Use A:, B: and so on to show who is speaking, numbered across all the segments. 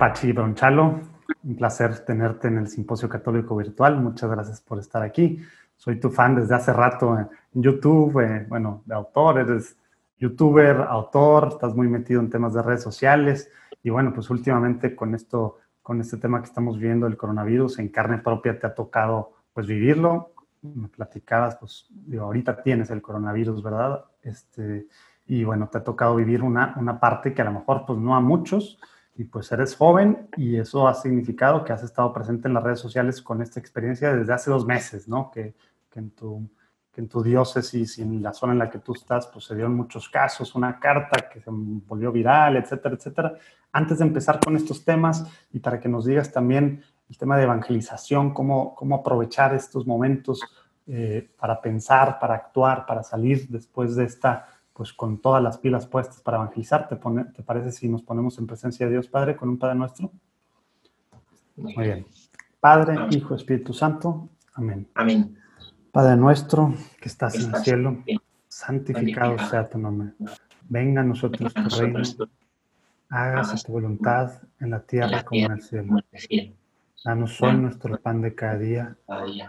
A: Pachi Bronchalo, un placer tenerte en el Simposio Católico Virtual. Muchas gracias por estar aquí. Soy tu fan desde hace rato en YouTube, eh, bueno, de autor, eres youtuber, autor, estás muy metido en temas de redes sociales y bueno, pues últimamente con esto, con este tema que estamos viendo, el coronavirus, en carne propia te ha tocado pues vivirlo. Me platicabas, pues digo, ahorita tienes el coronavirus, ¿verdad? Este, y bueno, te ha tocado vivir una, una parte que a lo mejor pues no a muchos, y pues eres joven y eso ha significado que has estado presente en las redes sociales con esta experiencia desde hace dos meses, ¿no? Que, en, tu, que en tu diócesis y en la zona en la que tú estás, pues se dieron muchos casos, una carta que se volvió viral, etcétera, etcétera. Antes de empezar con estos temas y para que nos digas también el tema de evangelización, cómo, cómo aprovechar estos momentos eh, para pensar, para actuar, para salir después de esta pues con todas las pilas puestas para evangelizar. ¿Te, ¿Te parece si nos ponemos en presencia de Dios Padre con un Padre nuestro? Muy bien. Padre, Hijo, Espíritu Santo. Amén.
B: Amén.
A: Padre nuestro que estás en el cielo, santificado sea tu nombre. Venga a nosotros tu reino. Hágase tu voluntad en la tierra como en el cielo. Danos hoy nuestro pan de cada día.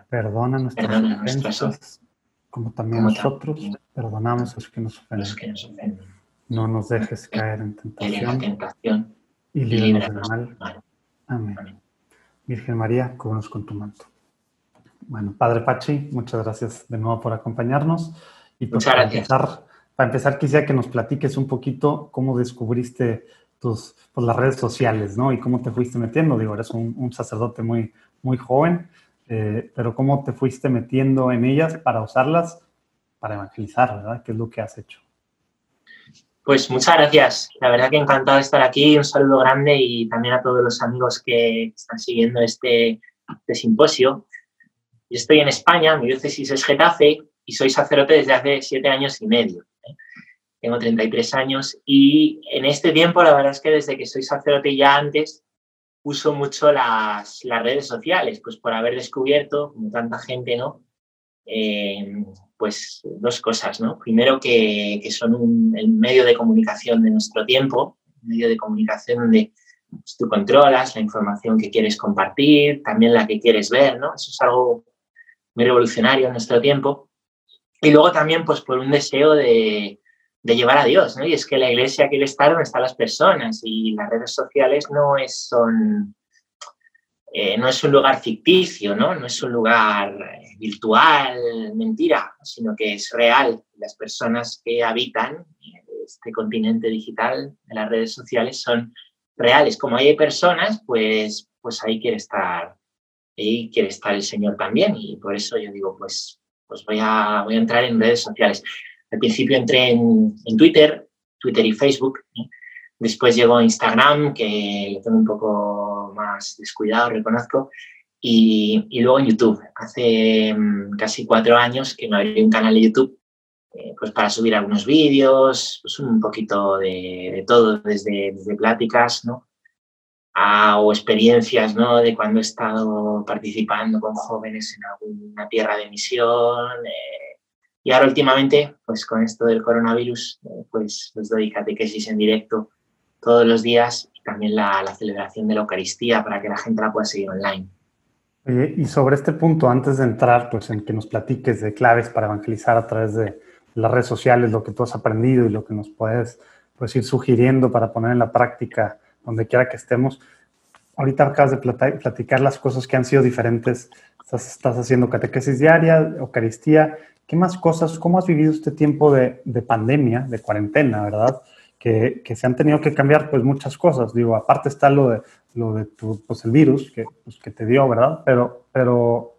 A: Perdona nuestras ofensas como también nosotros perdonamos a los que nos ofenden. No nos dejes caer en tentación, y líbranos del mal. Amén. Virgen María, cúbrenos con tu manto. Bueno, Padre Pachi, muchas gracias de nuevo por acompañarnos.
B: Y pues para
A: empezar, para empezar, quisiera que nos platiques un poquito cómo descubriste tus, pues, las redes sociales, ¿no? Y cómo te fuiste metiendo. Digo, eres un, un sacerdote muy, muy joven, eh, pero cómo te fuiste metiendo en ellas para usarlas para evangelizar, ¿verdad? ¿Qué es lo que has hecho?
B: Pues muchas gracias. La verdad que encantado de estar aquí. Un saludo grande y también a todos los amigos que están siguiendo este, este simposio. Yo estoy en España, mi diócesis es Getafe y soy sacerdote desde hace siete años y medio. ¿eh? Tengo 33 años y en este tiempo, la verdad es que desde que soy sacerdote ya antes, uso mucho las, las, redes sociales, pues por haber descubierto, como tanta gente, ¿no? Eh, pues dos cosas, ¿no? Primero que, que son un, el medio de comunicación de nuestro tiempo, medio de comunicación donde pues, tú controlas la información que quieres compartir, también la que quieres ver, ¿no? Eso es algo muy revolucionario en nuestro tiempo. Y luego también, pues por un deseo de, de llevar a Dios, ¿no? Y es que la iglesia quiere estar donde están las personas y las redes sociales no es, son, eh, no es un lugar ficticio, ¿no? No es un lugar eh, virtual, mentira, sino que es real. Las personas que habitan este continente digital de las redes sociales son reales. Como hay personas, pues, pues ahí quiere estar, ahí quiere estar el Señor también. Y por eso yo digo, pues, pues voy a, voy a entrar en redes sociales. Al principio entré en, Twitter, Twitter y Facebook. Después llegó Instagram, que lo tengo un poco más descuidado, reconozco. Y, luego en YouTube. Hace mm, casi cuatro años que me abrí un canal de YouTube eh, pues para subir algunos vídeos, pues un poquito de, todo, desde, desde pláticas, ¿no? o experiencias ¿no? de cuando he estado participando con jóvenes en alguna tierra de misión, eh, y ahora últimamente, pues con esto del coronavirus, eh, pues les doy catequesis en directo todos los días y también la, celebración de la Eucaristía para que la gente la pueda seguir online.
A: y sobre este punto, antes de entrar, pues en que nos platiques de claves para evangelizar a través de las redes sociales, lo que tú has aprendido y lo que nos puedes pues, ir sugiriendo para poner en la práctica donde quiera que estemos. Ahorita acabas de platicar las cosas que han sido diferentes. Estás, estás haciendo catequesis diaria, Eucaristía, ¿Qué más cosas, cómo has vivido este tiempo de, pandemia, de cuarentena, verdad? Que, se han tenido que cambiar pues muchas cosas. Digo, aparte está lo de, lo de tu, pues, el virus que, pues, que te dio, ¿verdad? Pero, pero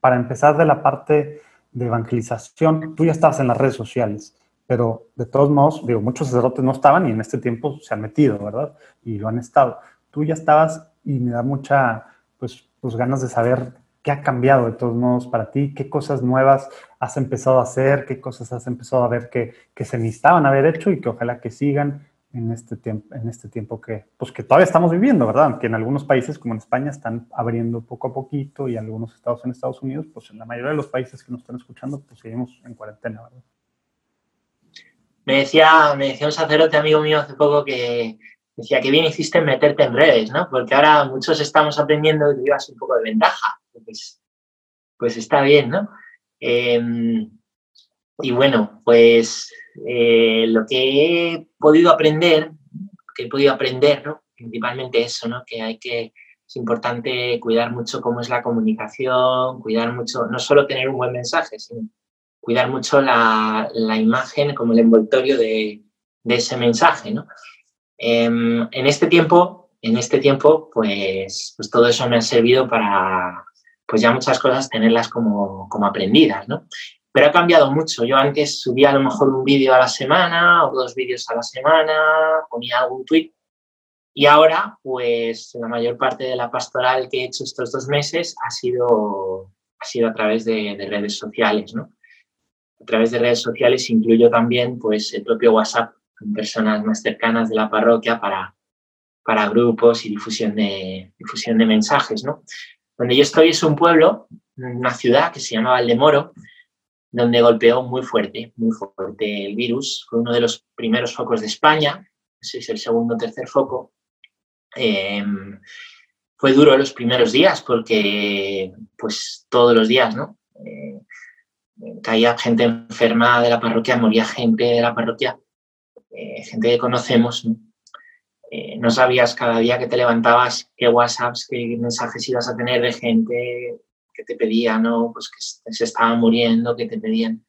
A: para empezar de la parte de evangelización, tú ya estabas en las redes sociales, pero de todos modos, digo, muchos sacerdotes no estaban y en este tiempo se han metido, ¿verdad? Y lo han estado. Tú ya estabas y me da mucha, pues, pues ganas de saber ¿Qué ha cambiado de todos modos para ti? ¿Qué cosas nuevas has empezado a hacer? ¿Qué cosas has empezado a ver que, que se necesitaban haber hecho y que ojalá que sigan en este tiempo, en este tiempo que, pues que todavía estamos viviendo, ¿verdad? Aunque en algunos países como en España están abriendo poco a poquito y algunos estados en Estados Unidos, pues en la mayoría de los países que nos están escuchando, pues seguimos en cuarentena, ¿verdad?
B: Me decía, me decía un sacerdote amigo mío hace poco que decía, que bien hiciste meterte en redes, ¿no? Porque ahora muchos estamos aprendiendo y llevas un poco de ventaja. Pues, pues está bien, ¿no? Em, y bueno, pues eh, lo que he podido aprender, que he podido aprender, ¿no? Principalmente eso, ¿no? Que hay que, es importante cuidar mucho cómo es la comunicación, cuidar mucho, no solo tener un buen mensaje, sino cuidar mucho la, la imagen como el envoltorio de, de ese mensaje, ¿no? Em, en este tiempo, en este tiempo, pues, pues todo eso me ha servido para, pues ya muchas cosas tenerlas como, como aprendidas, ¿no? Pero ha cambiado mucho. Yo antes subía a lo mejor un vídeo a la semana o dos vídeos a la semana, ponía algún tweet. Y ahora, pues la mayor parte de la pastoral que he hecho estos dos meses ha sido, ha sido a través de, de redes sociales, ¿no? A través de redes sociales incluyo también pues el propio WhatsApp con personas más cercanas de la parroquia para, para grupos y difusión de, difusión de mensajes. ¿no? Donde yo estoy es un pueblo, una ciudad que se llama Valdemoro, donde golpeó muy fuerte, muy fuerte el virus. Fue uno de los primeros focos de España, ese es el segundo o tercer foco. Em, fue duro los primeros días porque, pues, todos los días, ¿no? Eh, caía gente enferma de la parroquia, moría gente de la parroquia eh, gente que conocemos, eh, ¿no? sabías cada día que te levantabas qué WhatsApps, qué mensajes ibas a tener de gente que te pedía, ¿no? Pues que se estaban muriendo, que te pedían.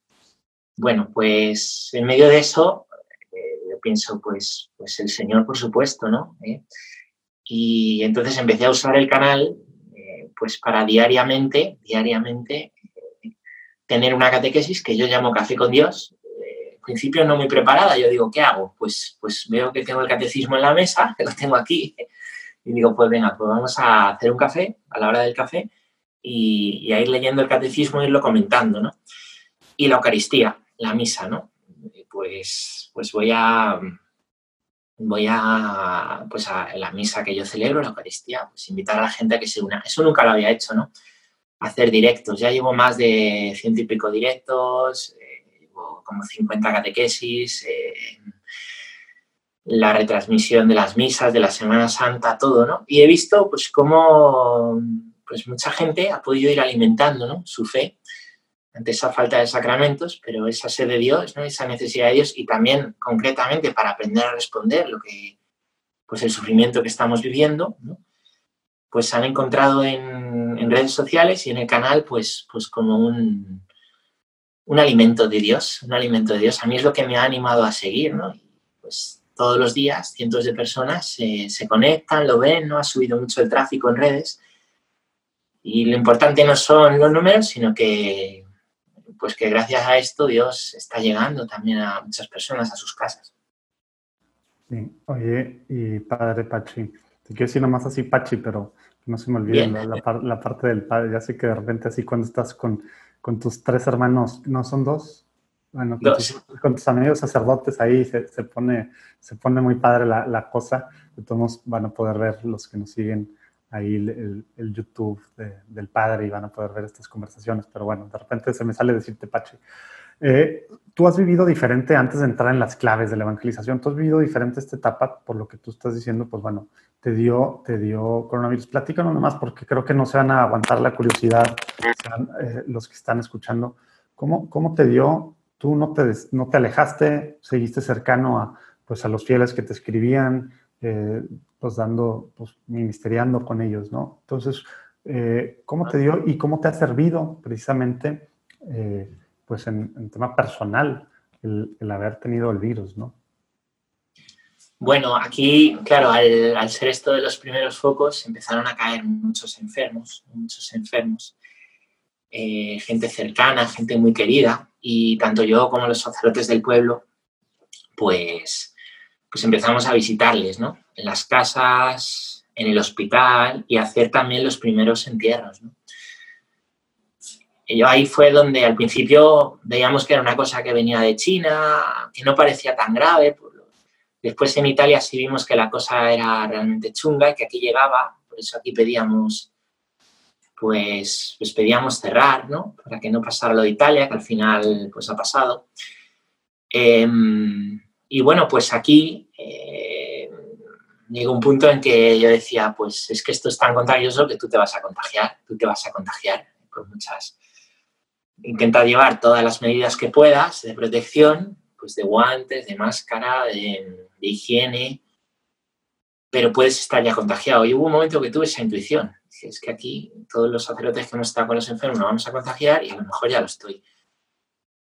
B: Bueno, pues en medio de eso, eh, yo pienso, pues, pues el Señor, por supuesto, ¿no? Y entonces empecé a usar el canal, pues para diariamente, diariamente, tener una catequesis que yo llamo Café con Dios, principio no muy preparada. Yo digo, ¿qué hago? Pues, pues veo que tengo el catecismo en la mesa, que lo tengo aquí, y digo, pues venga, pues vamos a hacer un café a la hora del café y, a ir leyendo el catecismo e irlo comentando, ¿no? Y la Eucaristía, la misa, ¿no? Pues, pues voy a voy a, pues a la misa que yo celebro, la Eucaristía, pues invitar a la gente a que se una. Eso nunca lo había hecho, ¿no? Hacer directos. Ya llevo más de ciento y pico directos, como 50 catequesis, eh, la retransmisión de las misas, de la Semana Santa, todo, ¿no? Y he visto, pues, cómo pues, mucha gente ha podido ir alimentando, ¿no? Su fe ante esa falta de sacramentos, pero esa sed de Dios, ¿no? esa necesidad de Dios y también concretamente para aprender a responder lo que, pues el sufrimiento que estamos viviendo, ¿no? pues han encontrado en, en, redes sociales y en el canal pues, pues como un, un alimento de Dios, un alimento de Dios. A mí es lo que me ha animado a seguir, ¿no? Pues todos los días cientos de personas se, conectan, lo ven, ¿no? Ha subido mucho el tráfico en redes y lo importante no son los números, sino que pues que gracias a esto Dios está llegando también a muchas personas a sus casas.
A: Sí, oye, y padre Pachi, te quiero decir nomás así Pachi, pero no se me olvide la, la, parte del padre, ya sé que de repente así cuando estás con con tus tres hermanos, ¿no son dos? Bueno, con, Tus, amigos sacerdotes ahí se, se, pone, se pone muy padre la, la, cosa. De todos van a poder ver los que nos siguen ahí el, el, YouTube del padre y van a poder ver estas conversaciones. Pero bueno, de repente se me sale decirte, Pache. Eh, tú has vivido diferente antes de entrar en las claves de la evangelización. Tú has vivido diferente esta etapa, por lo que tú estás diciendo, pues bueno, te dio, te dio coronavirus. Platícanos nomás, porque creo que no se van a aguantar la curiosidad eh, los que están escuchando. ¿Cómo, ¿Cómo te dio? Tú no te, no te alejaste, seguiste cercano a, pues, a los fieles que te escribían, eh, pues dando, pues ministeriando con ellos, ¿no? Entonces, eh, ¿cómo te dio y cómo te ha servido precisamente, pues en, tema personal, el, haber tenido el virus, ¿no?
B: Bueno, aquí, claro, al, ser esto de los primeros focos, empezaron a caer muchos enfermos, muchos enfermos, eh, gente cercana, gente muy querida, y tanto yo como los sacerdotes del pueblo, pues, pues empezamos a visitarles, ¿no? En las casas, en el hospital y hacer también los primeros entierros, ¿no? Y ahí fue donde al principio veíamos que era una cosa que venía de China, que no parecía tan grave, Después en Italia sí vimos que la cosa era realmente chunga y que aquí llegaba, por eso aquí pedíamos, pues, pues pedíamos cerrar, ¿no? Para que no pasara lo de Italia, que al final pues ha pasado. Em, y bueno, pues aquí, eh, llegó un punto en que yo decía, pues es que esto es tan contagioso que tú te vas a contagiar, tú te vas a contagiar por muchas. Intenta llevar todas las medidas que puedas de protección, pues de guantes, de máscara, de, higiene, pero puedes estar ya contagiado. Y hubo un momento que tuve esa intuición. es que aquí todos los sacerdotes que hemos estado con los enfermos nos vamos a contagiar y a lo mejor ya lo estoy.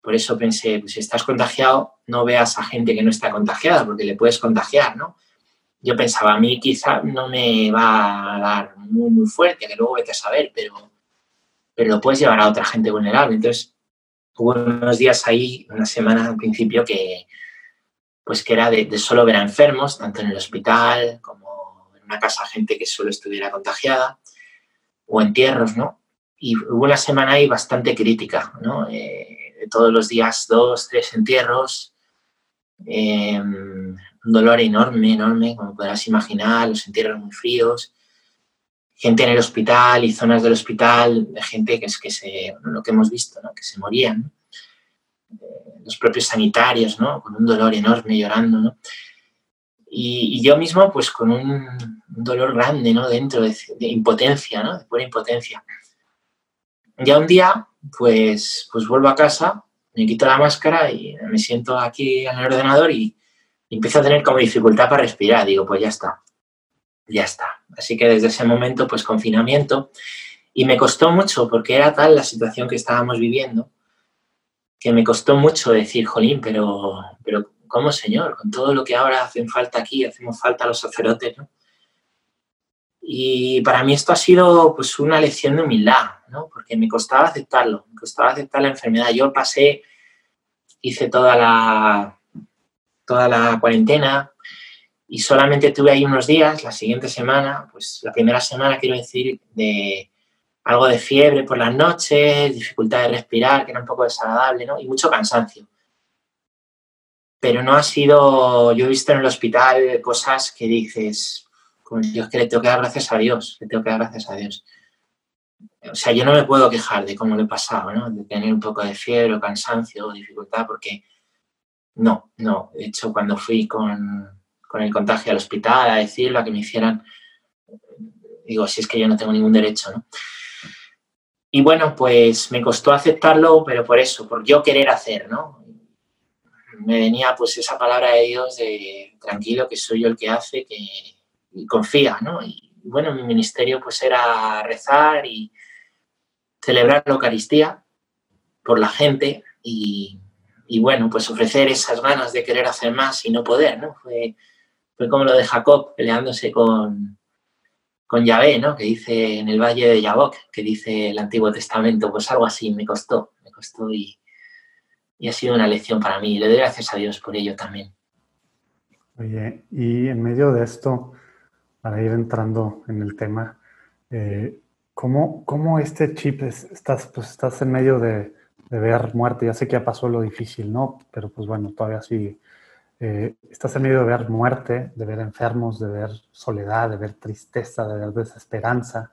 B: Por eso pensé, pues si estás contagiado, no veas a gente que no está contagiada, porque le puedes contagiar, ¿no? yo pensaba, a mí quizá no me va a dar muy, muy fuerte, que luego vete a saber, pero, pero lo puedes llevar a otra gente vulnerable. Entonces, hubo unos días ahí, una semana al principio, que pues que era de, solo ver a enfermos, tanto en el hospital como en una casa gente que solo estuviera contagiada, o entierros, ¿no? Y hubo una semana ahí bastante crítica, ¿no? Eh, todos los días dos, tres entierros, eh, un dolor enorme, enorme, como podrás imaginar, los entierros muy fríos, gente en el hospital y zonas del hospital, de gente que es que se, lo que hemos visto, ¿no? que se morían, eh, los propios sanitarios, con un dolor enorme, llorando, ¿no? Y, yo mismo, pues con un, dolor grande, ¿no? Dentro de, impotencia, ¿no? De pura impotencia. Ya un día, pues, pues vuelvo a casa, me quito la máscara y me siento aquí en el ordenador y, y empiezo a tener como dificultad para respirar. Digo, pues ya está, ya está. Así que desde ese momento, pues confinamiento. Y me costó mucho, porque era tal la situación que estábamos viviendo, que me costó mucho decir, jolín, pero, pero ¿cómo, Señor? Con todo lo que ahora hacen falta aquí, hacemos falta los sacerdotes. Y para mí esto ha sido pues una lección de humildad, ¿no? Porque me costaba aceptarlo, me costaba aceptar la enfermedad. Yo pasé, hice toda la, toda la cuarentena y solamente tuve ahí unos días, la siguiente semana, pues la primera semana quiero decir, de algo de fiebre por las noches, dificultad de respirar, que era un poco desagradable, ¿no? Y mucho cansancio. Pero no ha sido, yo he visto en el hospital cosas que dices, Dios, que le tengo que dar gracias a Dios, le tengo que dar gracias a Dios. O sea, yo no me puedo quejar de cómo lo he pasado, ¿no? De tener un poco de fiebre o cansancio o dificultad, porque no, no. De hecho, cuando fui con, el contagio al hospital a decirlo, a que me hicieran, digo, si es que yo no tengo ningún derecho, ¿no? Y bueno, pues me costó aceptarlo, pero por eso, por yo querer hacer, ¿no? Me venía pues esa palabra de Dios de tranquilo, que soy yo el que hace, que y confía, ¿no? Y bueno, mi ministerio pues era rezar y celebrar la Eucaristía por la gente y, y bueno, pues ofrecer esas ganas de querer hacer más y no poder, ¿no? Fue, fue como lo de Jacob peleándose con, con Yahvé, ¿no? Que dice en el valle de Yabok, que dice el Antiguo Testamento, pues algo así me costó, me costó y, y ha sido una lección para mí. Le doy gracias a Dios por ello también.
A: Oye, y en medio de esto, para ir entrando en el tema, eh, ¿cómo, ¿cómo, este chip, estás, pues estás en medio de, de ver muerte. Ya sé que ya pasó lo difícil, ¿no? Pero pues bueno, todavía sí. Eh, estás en medio de ver muerte, de ver enfermos, de ver soledad, de ver tristeza, de ver desesperanza.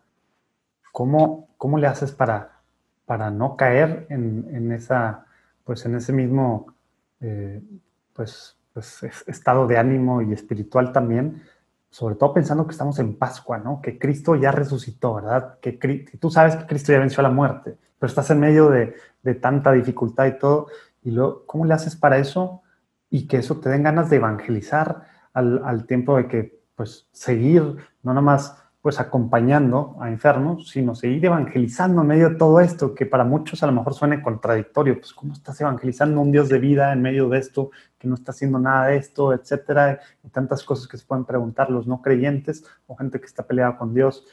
A: ¿Cómo, cómo le haces para, para no caer en, en esa, pues en ese mismo eh, pues, pues, estado de ánimo y espiritual también? Sobre todo pensando que estamos en Pascua, ¿no? Que Cristo ya resucitó, ¿verdad? Que, que tú sabes que Cristo ya venció a la muerte pero estás en medio de, tanta dificultad y todo, y luego, ¿cómo le haces para eso? Y que eso te den ganas de evangelizar al, tiempo de que, pues, seguir, no nada más, pues, acompañando a enfermos, sino seguir evangelizando en medio de todo esto, que para muchos a lo mejor suene contradictorio, pues, ¿cómo estás evangelizando un Dios de vida en medio de esto, que no está haciendo nada de esto, etcétera? Y tantas cosas que se pueden preguntar los no creyentes o gente que está peleada con Dios.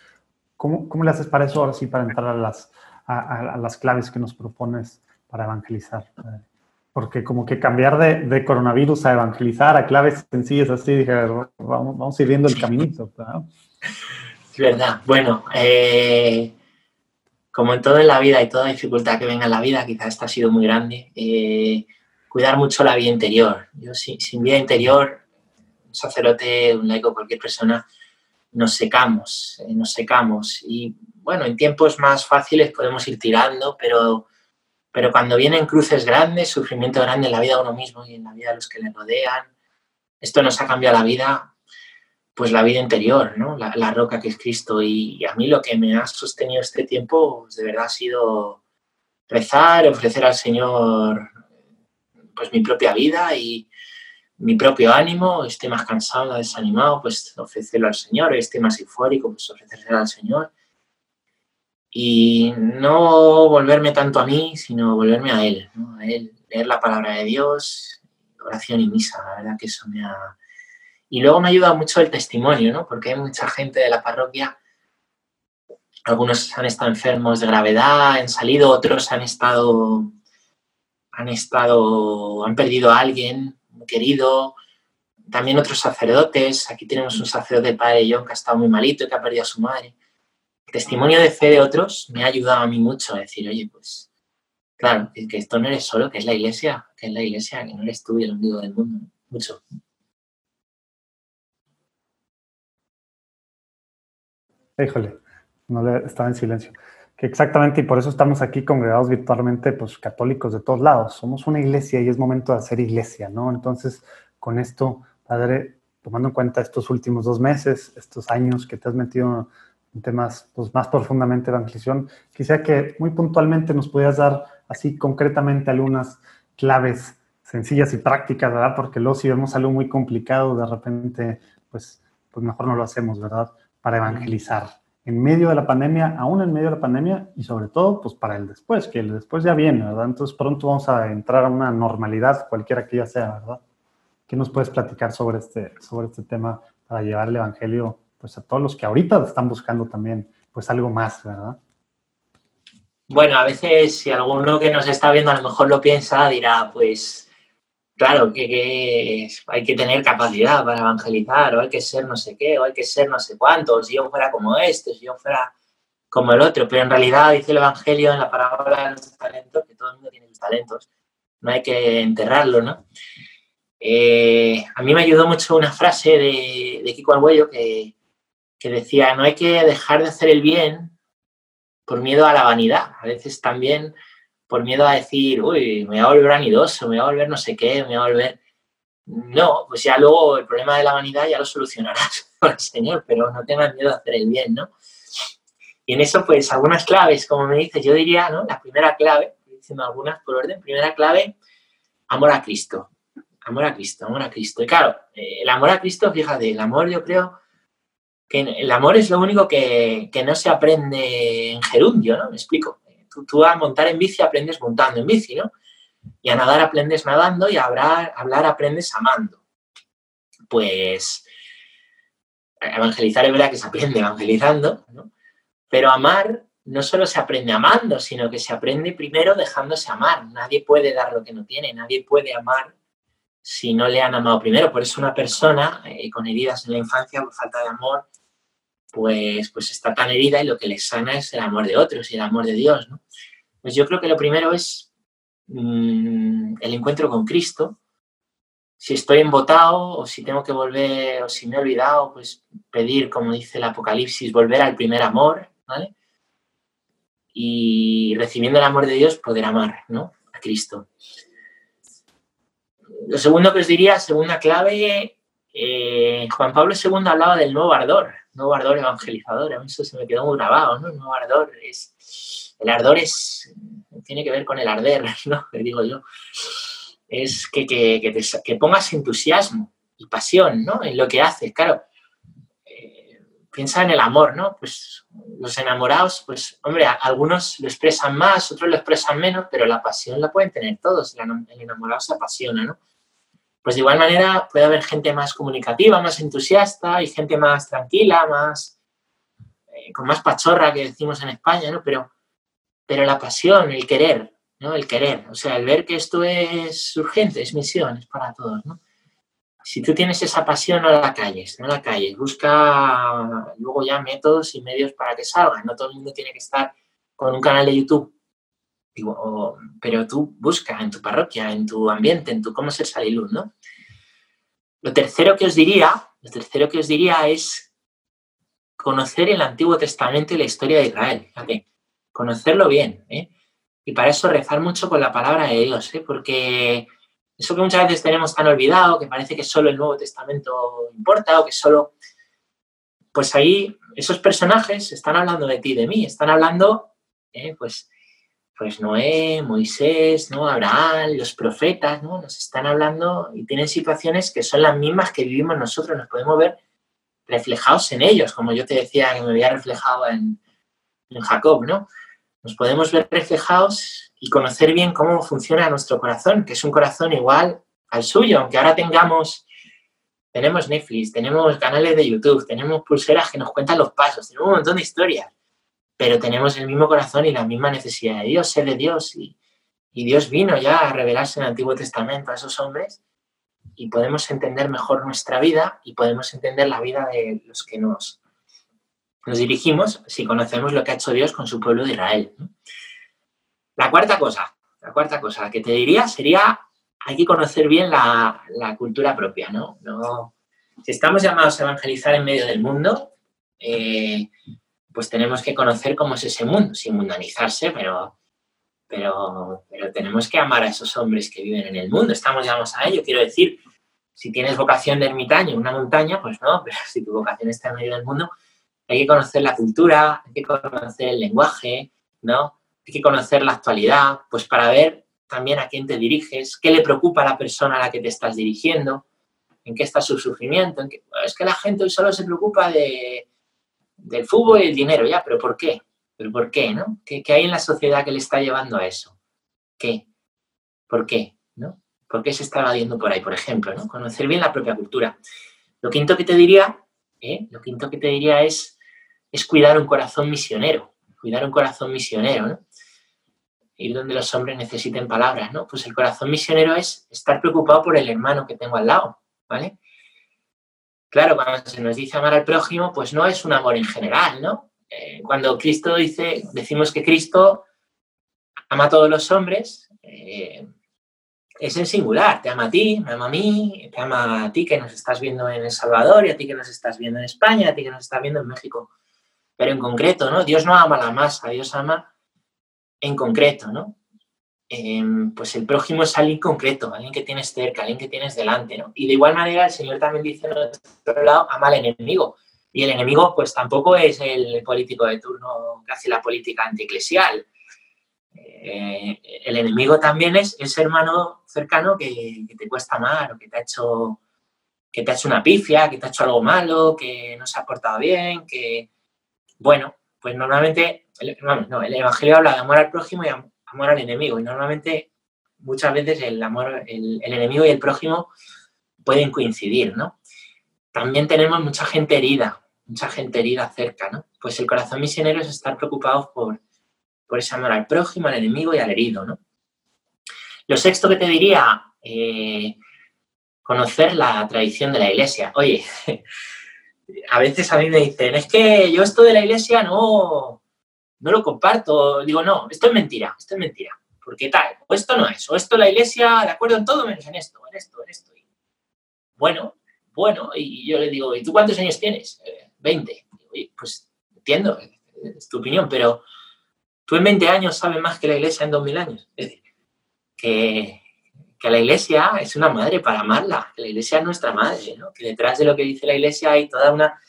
A: ¿Cómo, cómo le haces para eso ahora sí, para entrar a las, a, las claves que nos propones para evangelizar. Porque como que cambiar de, coronavirus a evangelizar a claves sencillas así, dije, vamos, vamos a ir viendo el caminito.
B: Es verdad. Bueno, eh, como en todo en la vida y toda dificultad que venga en la vida, quizás esta ha sido muy grande, eh, cuidar mucho la vida interior. Yo sin, sin vida interior, un sacerdote, un laico, cualquier persona, nos secamos, eh, nos secamos. Y bueno, en tiempos más fáciles podemos ir tirando, pero, pero cuando vienen cruces grandes, sufrimiento grande en la vida de uno mismo y en la vida de los que le rodean, esto nos ha cambiado la vida, pues la vida interior, ¿no? La, roca que es Cristo. Y, a mí lo que me ha sostenido este tiempo, pues de verdad ha sido rezar, ofrecer al Señor pues mi propia vida y mi propio ánimo, esté más cansado, desanimado, pues ofrecerlo al Señor, esté más eufórico, pues ofrecerlo al Señor. Y no volverme tanto a mí, sino volverme a Él, ¿no? a Él, leer la palabra de Dios, oración y misa, la verdad que eso me ha, y luego me ayuda mucho el testimonio, ¿no? Porque hay mucha gente de la parroquia, algunos han estado enfermos de gravedad, han salido, otros han estado, han estado, han perdido a alguien querido, también otros sacerdotes, aquí tenemos un sacerdote, el padre John, que ha estado muy malito y que ha perdido a su madre. Testimonio de fe de otros me ha ayudado a mí mucho a decir, oye, pues, claro, que, esto no eres solo, que es la iglesia, que es la iglesia, que no eres tú y el ombligo del mundo, mucho.
A: Híjole, no le, estaba en silencio. Que exactamente, y por eso estamos aquí congregados virtualmente, pues católicos de todos lados. Somos una iglesia y es momento de hacer iglesia, ¿no? Entonces, con esto, Padre, tomando en cuenta estos últimos dos meses, estos años que te has metido temas pues, más profundamente de evangelización, quisiera que muy puntualmente nos pudieras dar así concretamente algunas claves sencillas y prácticas, ¿verdad? Porque luego si vemos algo muy complicado, de repente, pues, pues mejor no lo hacemos, ¿verdad? para evangelizar en medio de la pandemia, aún en medio de la pandemia y sobre todo pues para el después, que el después ya viene, ¿verdad? Entonces pronto vamos a entrar a una normalidad, cualquiera que ya sea, ¿verdad? ¿Qué nos puedes platicar sobre este, sobre este tema para llevar el evangelio pues a todos los que ahorita están buscando también pues algo más, ¿verdad?
B: Bueno, a veces si alguno que nos está viendo a lo mejor lo piensa, dirá, pues claro, que, hay que tener capacidad para evangelizar, o hay que ser no sé qué, o hay que ser no sé cuánto, si yo fuera como este, si yo fuera como el otro, pero en realidad dice el Evangelio en la parábola de los talentos que todo el mundo tiene sus talentos, no hay que enterrarlo, ¿no? Eh, a mí me ayudó mucho una frase de, de Kiko Arguello que, que decía, no hay que dejar de hacer el bien por miedo a la vanidad, a veces también por miedo a decir, uy, me voy a volver anidoso, me voy a volver no sé qué, me voy a volver... No, pues ya luego el problema de la vanidad ya lo solucionarás con el Señor, pero no tengas miedo de hacer el bien, ¿no? Y en eso, pues, algunas claves, como me dices, yo diría, ¿no? La primera clave, diciendo algunas por orden, primera clave, amor a Cristo. Amor a Cristo, amor a Cristo. Y claro, eh, el amor a Cristo, fíjate, el amor yo creo el amor es lo único que, que no se aprende en gerundio, ¿no? Me explico tú, a montar en bici aprendes montando en bici, ¿no? Y a nadar aprendes nadando y a hablar, hablar aprendes amando. Pues evangelizar es verdad que se aprende evangelizando, ¿no? Pero amar no solo se aprende amando, sino que se aprende primero dejándose amar. Nadie puede dar lo que no tiene, nadie puede amar si no le han amado primero. Por eso una persona eh, con heridas en la infancia por falta de amor pues, pues está tan herida y lo que le sana es el amor de otros y el amor de Dios. ¿no? Pues yo creo que lo primero es mm, el encuentro con Cristo. Si estoy embotado o si tengo que volver o si me he olvidado, pues pedir, como dice el Apocalipsis, volver al primer amor, ¿vale? Y recibiendo el amor de Dios, poder amar, ¿no? A Cristo. Lo segundo que os diría, segunda clave, eh, Juan Pablo II hablaba del nuevo ardor, nuevo ardor evangelizador, a mí eso se me quedó muy grabado, ¿no? El ardor es, el ardor es, tiene que ver con el arder, ¿no? Le digo yo, es que, que, pongas entusiasmo y pasión, ¿no? En lo que haces, claro. Eh, piensa en el amor, ¿no? Pues los enamorados, pues, hombre, algunos lo expresan más, otros lo expresan menos, pero la pasión la pueden tener todos, el enamorado se apasiona, ¿no? Pues de igual manera puede haber gente más comunicativa, más entusiasta y gente más tranquila, más eh, con más pachorra que decimos en España, ¿no? Pero, pero la pasión, el querer, ¿no? El querer, o sea, el ver que esto es urgente, es misión, es para todos, ¿no? Si tú tienes esa pasión, no la calles, no la calles. Busca luego ya métodos y medios para que salga. No todo el mundo tiene que estar con un canal de YouTube pero tú busca en tu parroquia, en tu ambiente, en tu cómo ser sal ¿no? Lo tercero que os diría, lo tercero que os diría es conocer el Antiguo Testamento y la historia de Israel, conocerlo bien, ¿eh? Y para eso rezar mucho con la palabra de Dios, ¿eh? Porque eso que muchas veces tenemos tan olvidado, que parece que solo el Nuevo Testamento importa o que solo pues ahí esos personajes están hablando de ti, de mí, están hablando, eh, pues, pues Noé, Moisés, ¿no? Abraham, los profetas, ¿no? Nos están hablando y tienen situaciones que son las mismas que vivimos nosotros, nos podemos ver reflejados en ellos, como yo te decía que me había reflejado en, en Jacob, ¿no? Nos podemos ver reflejados y conocer bien cómo funciona nuestro corazón, que es un corazón igual al suyo, aunque ahora tengamos tenemos Netflix, tenemos canales de YouTube, tenemos pulseras que nos cuentan los pasos, tenemos un montón de historias, pero tenemos el mismo corazón y la misma necesidad de Dios, ser de Dios. Y, Dios vino ya a revelarse en el Antiguo Testamento a esos hombres y podemos entender mejor nuestra vida y podemos entender la vida de los que nos, nos dirigimos si conocemos lo que ha hecho Dios con su pueblo de Israel. La cuarta cosa, la cuarta cosa que te diría sería hay que conocer bien la, cultura propia, ¿no? Si estamos llamados a evangelizar en medio del mundo, eh, pues tenemos que conocer cómo es ese mundo, sin mundanizarse, pero, pero, pero tenemos que amar a esos hombres que viven en el mundo. Estamos llamados a ello, quiero decir, si tienes vocación de ermitaño en una montaña, pues no, pero si tu vocación está en medio del mundo, hay que conocer la cultura, hay que conocer el lenguaje, ¿no? Hay que conocer la actualidad, pues para ver también a quién te diriges, qué le preocupa a la persona a la que te estás dirigiendo, en qué está su sufrimiento. En es que la gente hoy solo se preocupa de, del fútbol y el dinero, ya, pero ¿por qué? ¿Pero por qué, no? ¿Qué, hay en la sociedad que le está llevando a eso? ¿Qué? ¿Por qué? ¿No? ¿Por qué se está evadiendo por ahí, por ejemplo? ¿no? Conocer bien la propia cultura. Lo quinto que te diría, ¿eh? lo quinto que te diría es, es cuidar un corazón misionero, cuidar un corazón misionero, ¿no? ir donde los hombres necesiten palabras, ¿no? Pues el corazón misionero es estar preocupado por el hermano que tengo al lado, ¿vale? Claro, cuando se nos dice amar al prójimo, pues no es un amor en general, ¿no? Eh, cuando Cristo dice, decimos que Cristo ama a todos los hombres, eh, es en singular, te ama a ti, me ama a mí, te ama a ti que nos estás viendo en El Salvador y a ti que nos estás viendo en España, a ti que nos estás viendo en México. Pero en concreto, ¿no? Dios no ama a la masa, Dios ama en concreto, ¿no? Em, pues el prójimo es alguien concreto, alguien que tienes cerca, alguien que tienes delante, ¿no? Y de igual manera el Señor también dice en otro lado, ama al enemigo. Y el enemigo, pues tampoco es el político de turno que hace la política antieclesial. Eh, el enemigo también es ese hermano cercano que, te cuesta amar o que te ha hecho que te ha hecho una pifia, que te ha hecho algo malo, que no se ha portado bien, que, bueno, pues normalmente, el, no, el Evangelio habla de amor al prójimo y amor al enemigo. Y normalmente, muchas veces, el amor, el, enemigo y el prójimo pueden coincidir, ¿no? También tenemos mucha gente herida, mucha gente herida cerca, ¿no? Pues el corazón misionero es estar preocupado por, por ese amor al prójimo, al enemigo y al herido, ¿no? Lo sexto que te diría, eh, conocer la tradición de la iglesia. Oye, a veces a mí me dicen, es que yo esto de la iglesia no, no lo comparto. Digo, no, esto es mentira, esto es mentira. Porque tal, o esto no es, o esto la iglesia, de acuerdo en todo, menos en esto, en esto, en esto. bueno, bueno, y yo le digo, ¿y tú cuántos años tienes? Eh, 20. pues entiendo, es tu opinión, pero tú en 20 años sabes más que la iglesia en 2000 años. Es decir, que, que la iglesia es una madre para amarla, que la iglesia es nuestra madre, ¿no? que detrás de lo que dice la iglesia hay toda una,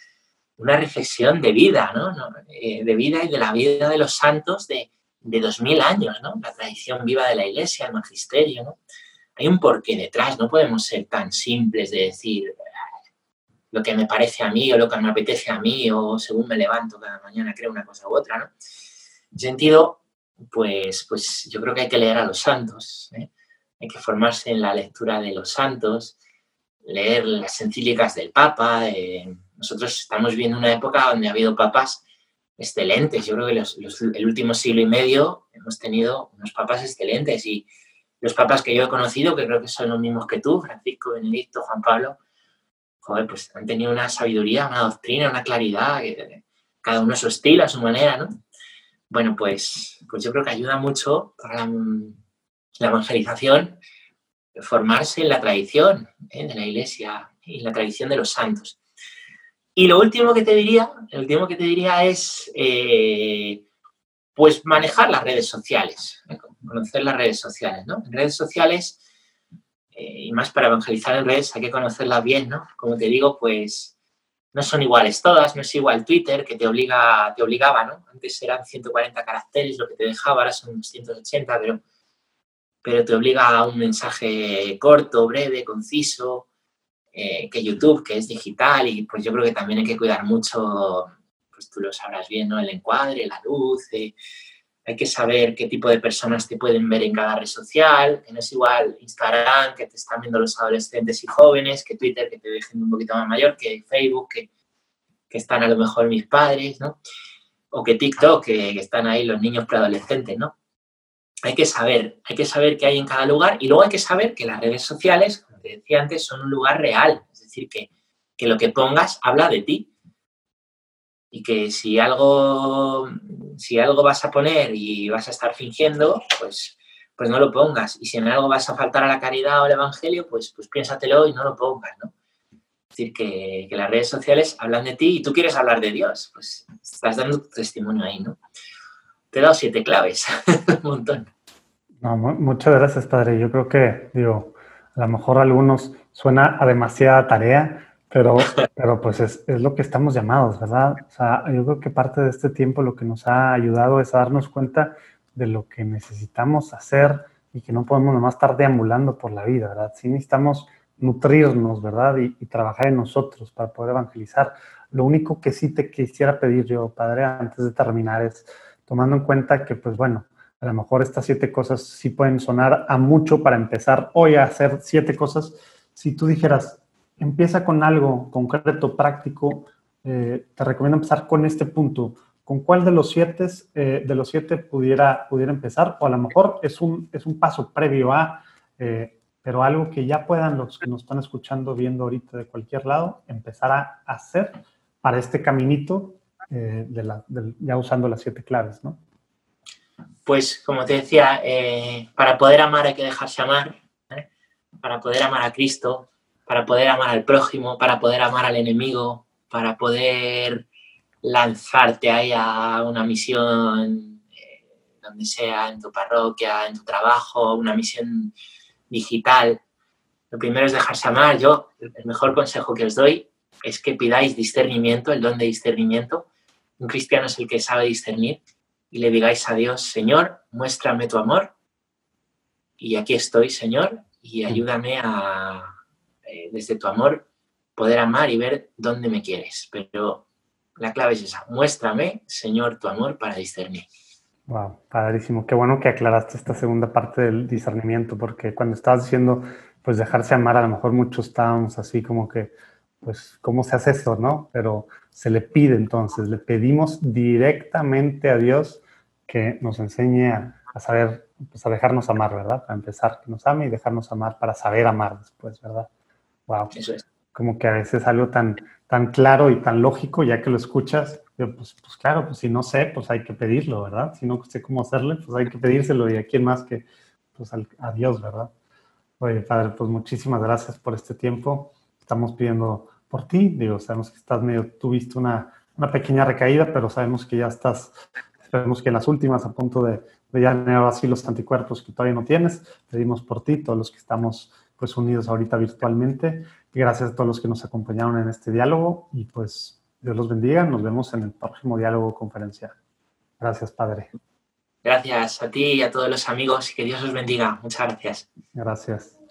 B: una reflexión de vida, ¿no? Eh, de vida y de la vida de los santos de, de 2000 años, ¿no? la tradición viva de la iglesia, el magisterio. ¿no? Hay un porqué detrás, no podemos ser tan simples de decir lo que me parece a mí o lo que me apetece a mí o según me levanto cada mañana creo una cosa u otra. ¿no? En sentido, pues, pues yo creo que hay que leer a los santos. ¿eh? hay que formarse en la lectura de los santos, leer las encíclicas del Papa. Nosotros estamos viendo una época donde ha habido papas excelentes. Yo creo que los, el último siglo y medio hemos tenido unos papas excelentes y los papas que yo he conocido, que creo que son los mismos que tú, Francisco, Benedicto, Juan Pablo, joder, pues han tenido una sabiduría, una doctrina, una claridad, cada uno a su estilo, a su manera, ¿no? Bueno, pues, pues yo creo que ayuda mucho para la, la evangelización, formarse en la tradición ¿eh? de la iglesia y la tradición de los santos. Y lo último que te diría, el último que te diría es, eh, pues manejar las redes sociales, ¿eh? conocer las redes sociales, ¿no? En redes sociales, y más para evangelizar en redes hay que conocerlas bien, ¿no? Como te digo, pues no son iguales todas, no es igual Twitter, que te, obliga, te obligaba, ¿no? Antes eran 140 caracteres lo que te dejaba, ahora son 180, pero, pero te obliga a un mensaje corto, breve, conciso, eh, que YouTube, que es digital, y pues yo creo que también hay que cuidar mucho, pues tú lo sabrás bien, ¿no? El encuadre, la luz, eh, hay que saber qué tipo de personas te pueden ver en cada red social, que no es igual Instagram, que te están viendo los adolescentes y jóvenes, que Twitter, que te ve gente un poquito más mayor, que Facebook, que, que están a lo mejor mis padres, ¿no? O que TikTok, que, están ahí los niños preadolescentes, ¿no? Hay que saber, hay que saber qué hay en cada lugar y luego hay que saber que las redes sociales, te decía antes, son un lugar real, es decir, que, que lo que pongas habla de ti, y que si algo, si algo vas a poner y vas a estar fingiendo, pues, pues no lo pongas. Y si en algo vas a faltar a la caridad o al evangelio, pues, pues piénsatelo y no lo pongas, ¿no? Es decir, que, las redes sociales hablan de ti y tú quieres hablar de Dios, pues estás dando tu testimonio ahí, ¿no? Te he dado siete claves, un montón.
A: muchas gracias, Padre. Yo creo que, digo, a lo mejor a algunos suena a demasiada tarea, pero, pero pues es, es, lo que estamos llamados, ¿verdad? O sea, yo creo que parte de este tiempo lo que nos ha ayudado es a darnos cuenta de lo que necesitamos hacer y que no podemos nomás estar deambulando por la vida, ¿verdad? Sí necesitamos nutrirnos, ¿verdad? Y, y, trabajar en nosotros para poder evangelizar. Lo único que sí te quisiera pedir yo, Padre, antes de terminar es, tomando en cuenta que, pues bueno, a lo mejor estas siete cosas sí pueden sonar a mucho para empezar hoy a hacer siete cosas. Si tú dijeras, empieza con algo concreto, práctico, eh, te recomiendo empezar con este punto. ¿Con cuál de los siete, eh, de los siete pudiera, pudiera empezar? O a lo mejor es un, es un paso previo a, eh, pero algo que ya puedan los que nos están escuchando, viendo ahorita de cualquier lado, empezar a hacer para este caminito, ya usando las siete claves, ¿no?
B: Pues como te decía, para poder amar hay que dejarse amar, para poder amar a Cristo para poder amar al prójimo, para poder amar al enemigo, para poder lanzarte ahí a una misión, eh, donde sea, en tu parroquia, en tu trabajo, una misión digital. Lo primero es dejarse amar. Yo, el mejor consejo que os doy es que pidáis discernimiento, el don de discernimiento. Un cristiano es el que sabe discernir y le digáis a Dios, Señor, muéstrame tu amor y aquí estoy, Señor, y ayúdame a, eh, desde tu amor, poder amar y ver dónde me quieres. Pero la clave es esa, muéstrame, Señor, tu amor para discernir.
A: Wow, padrísimo. Qué bueno que aclaraste esta segunda parte del discernimiento, porque cuando estabas diciendo, pues dejarse amar, a lo mejor muchos estábamos así como que, pues, ¿cómo se hace eso, no? Pero se le pide entonces, le pedimos directamente a Dios que nos enseñe a, a saber, pues a dejarnos amar, ¿verdad? Para empezar, que nos ame y dejarnos amar para saber amar después, ¿verdad? Wow. Eso es. Como que a veces algo tan, tan claro y tan lógico, ya que lo escuchas, pues, pues claro, pues si no sé, pues hay que pedirlo, ¿verdad? Si no sé cómo hacerle, pues hay que pedírselo y a quién más que pues a Dios, ¿verdad? Oye, Padre, pues muchísimas gracias por este tiempo. Estamos pidiendo por ti, digo, sabemos que estás medio, tuviste una, una pequeña recaída, pero sabemos que ya estás, esperemos que en las últimas, a punto de, de ya así los anticuerpos que todavía no tienes, pedimos por ti, todos los que estamos pues unidos ahorita virtualmente. Gracias a todos los que nos acompañaron en este diálogo y pues Dios los bendiga. Nos vemos en el próximo diálogo conferencia. Gracias, Padre.
B: Gracias a ti y a todos los amigos y que Dios los bendiga. Muchas gracias.
A: Gracias.